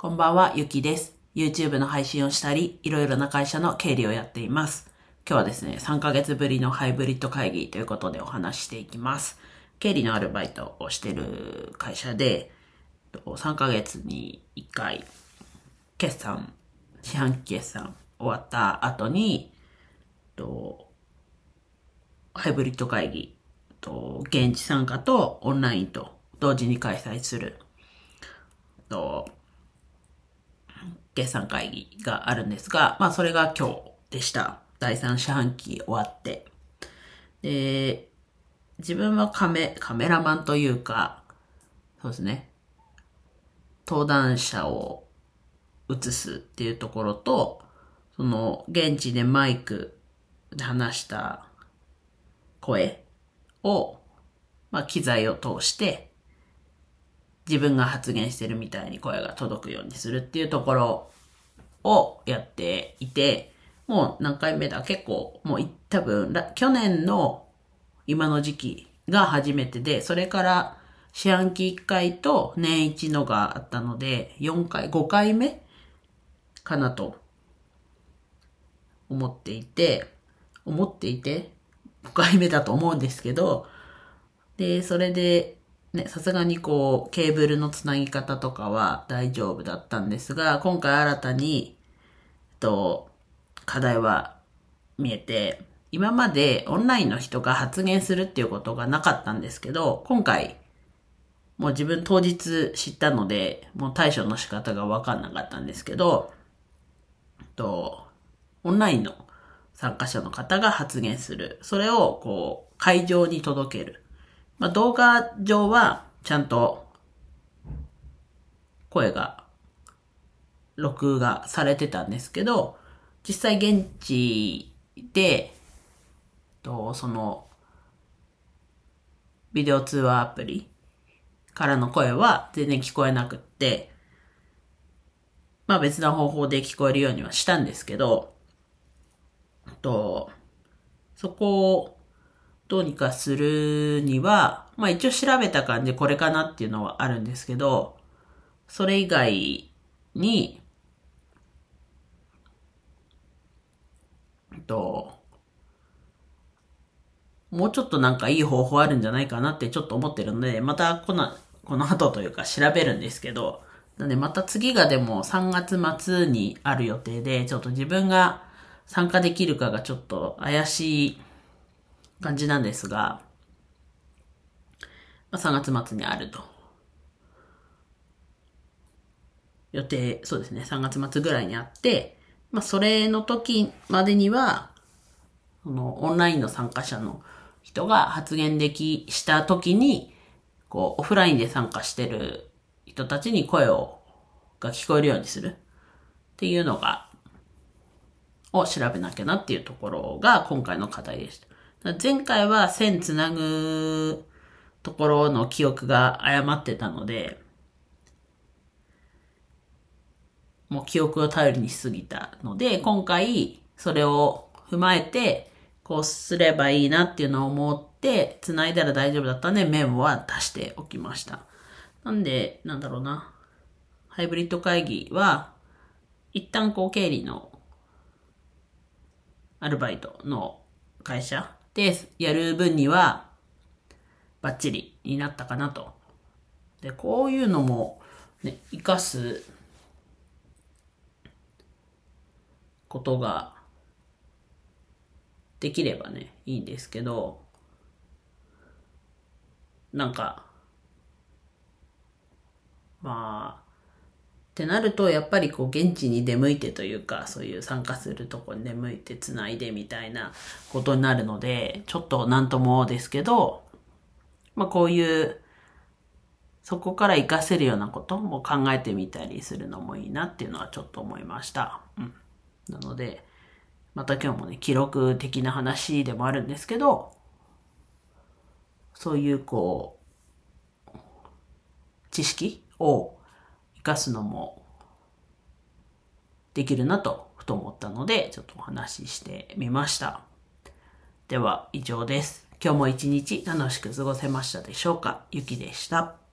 こんばんは、ゆきです。YouTube の配信をしたり、いろいろな会社の経理をやっています。今日はですね、3ヶ月ぶりのハイブリッド会議ということでお話していきます。経理のアルバイトをしてる会社で、3ヶ月に1回、決算、四半期決算終わった後に、ハイブリッド会議、現地参加とオンラインと同時に開催する、と決算会議があるんですが、まあそれが今日でした。第3四半期終わって。で、自分はカメ、カメラマンというか、そうですね。登壇者を映すっていうところと、その現地でマイクで話した声を、まあ機材を通して、自分が発言してるみたいに声が届くようにするっていうところをやっていて、もう何回目だ結構、もう多分、去年の今の時期が初めてで、それから四半期1回と年一のがあったので、4回、5回目かなと思っていて、思っていて、5回目だと思うんですけど、で、それで、ね、さすがにこう、ケーブルのつなぎ方とかは大丈夫だったんですが、今回新たに、と、課題は見えて、今までオンラインの人が発言するっていうことがなかったんですけど、今回、もう自分当日知ったので、もう対処の仕方がわかんなかったんですけど、と、オンラインの参加者の方が発言する。それを、こう、会場に届ける。まあ、動画上は、ちゃんと、声が、録画されてたんですけど、実際現地で、と、その、ビデオ通話アプリからの声は全然聞こえなくって、まあ別な方法で聞こえるようにはしたんですけど、と、そこをどうにかするには、まあ一応調べた感じこれかなっていうのはあるんですけど、それ以外に、と、もうちょっとなんかいい方法あるんじゃないかなってちょっと思ってるので、またこの、この後というか調べるんですけど、なんでまた次がでも3月末にある予定で、ちょっと自分が参加できるかがちょっと怪しい感じなんですが、まあ、3月末にあると。予定、そうですね、3月末ぐらいにあって、まあ、それの時までには、その、オンラインの参加者の人が発言でき、した時に、こう、オフラインで参加してる人たちに声を、が聞こえるようにするっていうのが、を調べなきゃなっていうところが今回の課題でした。前回は線つなぐところの記憶が誤ってたので、もう記憶を頼りにしすぎたので、今回それを踏まえて、こうすればいいなっていうのを思って、繋いだら大丈夫だったんで、メモは足しておきました。なんで、なんだろうな。ハイブリッド会議は、一旦こう経理のアルバイトの会社でやる分には、バッチリになったかなと。で、こういうのも、ね、活かすことができればね、いいんですけど、なんか、まあ、ってなると、やっぱりこう、現地に出向いてというか、そういう参加するとこに出向いて繋いでみたいなことになるので、ちょっとなんともですけど、まあこういう、そこから活かせるようなことも考えてみたりするのもいいなっていうのはちょっと思いました。うん。なので、また今日もね、記録的な話でもあるんですけど、そういうこう、知識をかすのもできるなとふと思ったので、ちょっとお話ししてみました。では以上です。今日も一日楽しく過ごせましたでしょうか？ゆきでした。